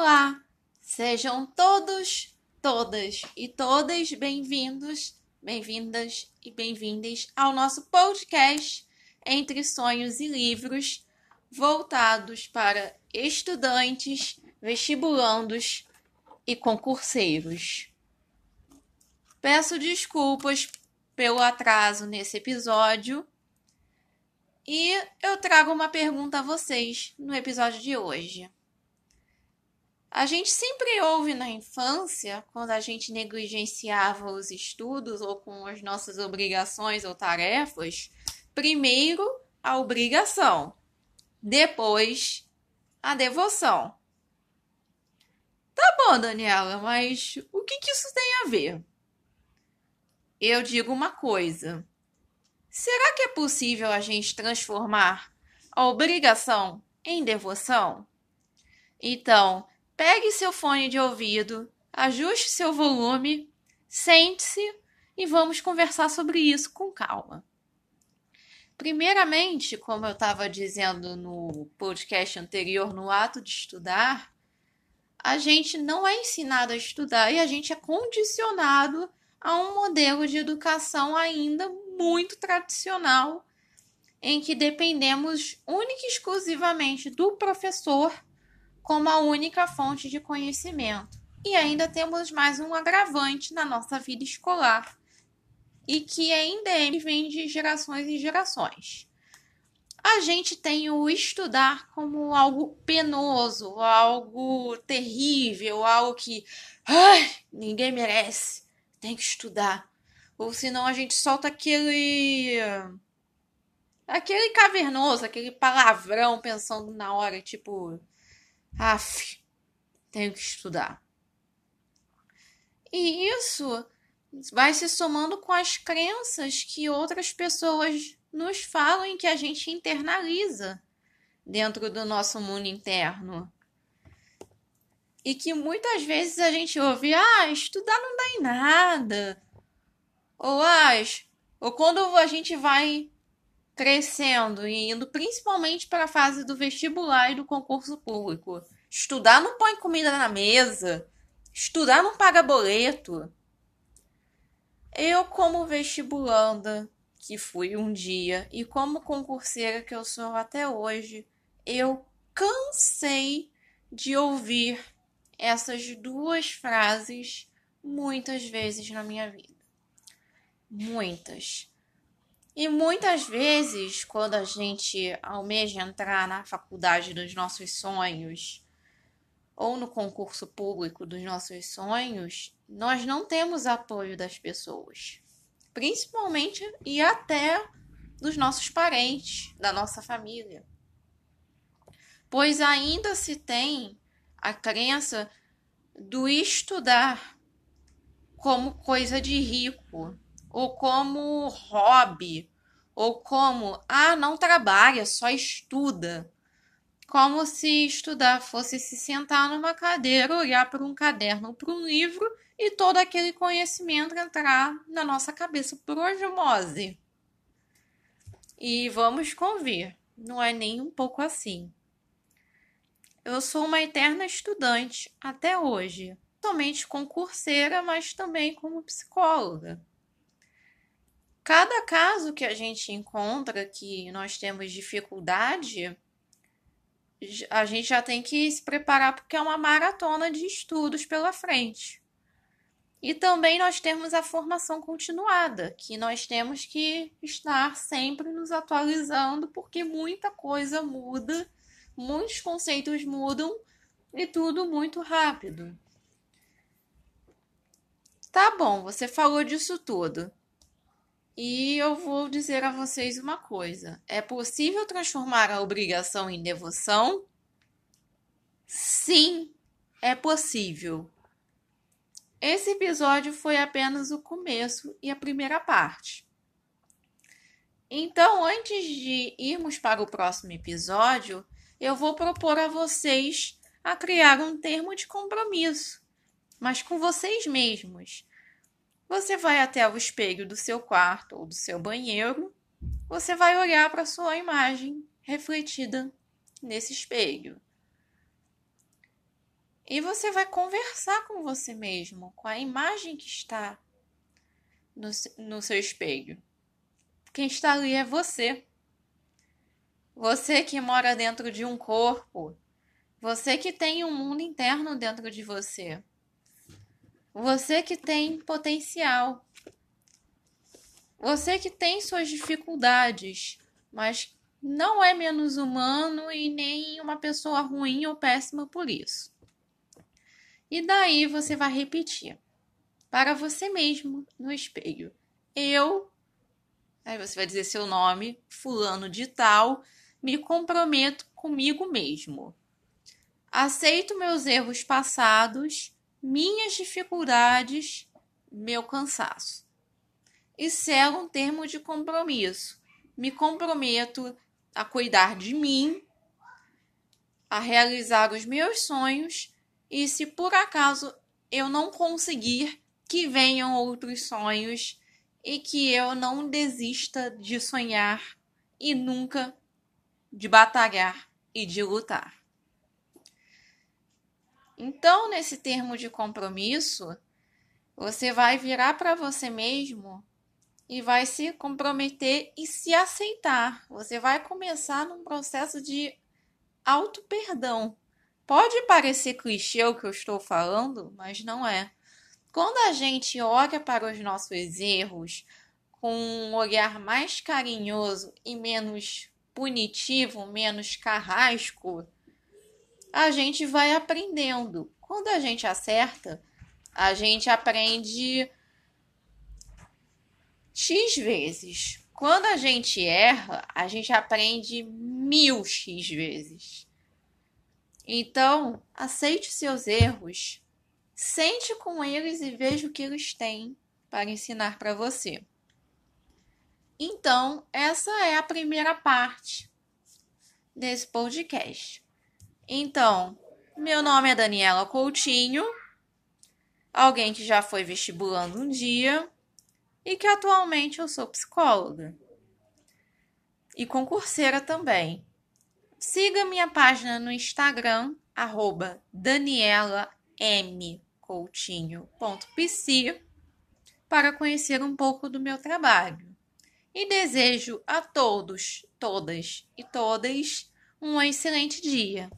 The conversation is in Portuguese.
Olá, sejam todos, todas e todas bem-vindos, bem-vindas e bem-vindas ao nosso podcast Entre Sonhos e Livros, voltados para estudantes, vestibulandos e concurseiros. Peço desculpas pelo atraso nesse episódio. E eu trago uma pergunta a vocês no episódio de hoje. A gente sempre ouve na infância, quando a gente negligenciava os estudos ou com as nossas obrigações ou tarefas, primeiro a obrigação, depois a devoção. Tá bom, Daniela, mas o que, que isso tem a ver? Eu digo uma coisa. Será que é possível a gente transformar a obrigação em devoção? Então, pegue seu fone de ouvido, ajuste seu volume, sente-se e vamos conversar sobre isso com calma. Primeiramente, como eu estava dizendo no podcast anterior, no ato de estudar, a gente não é ensinado a estudar e a gente é condicionado a um modelo de educação ainda muito tradicional, em que dependemos única e exclusivamente do professor como a única fonte de conhecimento. E ainda temos mais um agravante na nossa vida escolar, e que ainda vem de gerações em gerações. A gente tem o estudar como algo penoso, algo terrível, algo que ai, ninguém merece tem que estudar. Ou senão a gente solta aquele. aquele cavernoso, aquele palavrão pensando na hora, tipo. Af, tenho que estudar. E isso vai se somando com as crenças que outras pessoas nos falam e que a gente internaliza dentro do nosso mundo interno e que muitas vezes a gente ouve, ah, estudar não dá em nada. Ou, ah, ou quando a gente vai crescendo e indo principalmente para a fase do vestibular e do concurso público. Estudar não põe comida na mesa. Estudar não paga boleto. Eu, como vestibulanda que fui um dia e como concurseira que eu sou até hoje, eu cansei de ouvir essas duas frases muitas vezes na minha vida. Muitas. E muitas vezes, quando a gente almeja entrar na faculdade dos nossos sonhos ou no concurso público dos nossos sonhos, nós não temos apoio das pessoas, principalmente e até dos nossos parentes, da nossa família. Pois ainda se tem a crença do estudar como coisa de rico, ou como hobby, ou como, ah, não trabalha, só estuda. Como se estudar fosse se sentar numa cadeira, olhar para um caderno, para um livro e todo aquele conhecimento entrar na nossa cabeça por osmose. E vamos convir, não é nem um pouco assim. Eu sou uma eterna estudante até hoje, somente concurseira, mas também como psicóloga. Cada caso que a gente encontra que nós temos dificuldade, a gente já tem que se preparar porque é uma maratona de estudos pela frente. E também nós temos a formação continuada, que nós temos que estar sempre nos atualizando, porque muita coisa muda muitos conceitos mudam e tudo muito rápido. Tá bom, você falou disso tudo. E eu vou dizer a vocês uma coisa: é possível transformar a obrigação em devoção? Sim, é possível. Esse episódio foi apenas o começo e a primeira parte. Então, antes de irmos para o próximo episódio, eu vou propor a vocês a criar um termo de compromisso, mas com vocês mesmos. Você vai até o espelho do seu quarto ou do seu banheiro, você vai olhar para sua imagem refletida nesse espelho. E você vai conversar com você mesmo, com a imagem que está no, no seu espelho. Quem está ali é você. Você que mora dentro de um corpo. Você que tem um mundo interno dentro de você. Você que tem potencial. Você que tem suas dificuldades, mas não é menos humano e nem uma pessoa ruim ou péssima por isso. E daí você vai repetir para você mesmo no espelho. Eu, aí você vai dizer seu nome, fulano de tal, me comprometo comigo mesmo. Aceito meus erros passados, minhas dificuldades, meu cansaço. E selo um termo de compromisso. Me comprometo a cuidar de mim, a realizar os meus sonhos e se por acaso eu não conseguir, que venham outros sonhos e que eu não desista de sonhar e nunca de batalhar e de lutar. Então, nesse termo de compromisso, você vai virar para você mesmo e vai se comprometer e se aceitar. Você vai começar num processo de auto perdão. Pode parecer clichê o que eu estou falando, mas não é. Quando a gente olha para os nossos erros com um olhar mais carinhoso e menos punitivo, menos carrasco, a gente vai aprendendo. Quando a gente acerta, a gente aprende X vezes. Quando a gente erra, a gente aprende mil X vezes. Então, aceite seus erros, sente com eles e veja o que eles têm para ensinar para você. Então, essa é a primeira parte desse podcast. Então, meu nome é Daniela Coutinho, alguém que já foi vestibulando um dia e que atualmente eu sou psicóloga e concurseira também. Siga minha página no Instagram, arroba danielaMcoutinho.pc para conhecer um pouco do meu trabalho. E desejo a todos, todas e todas um excelente dia.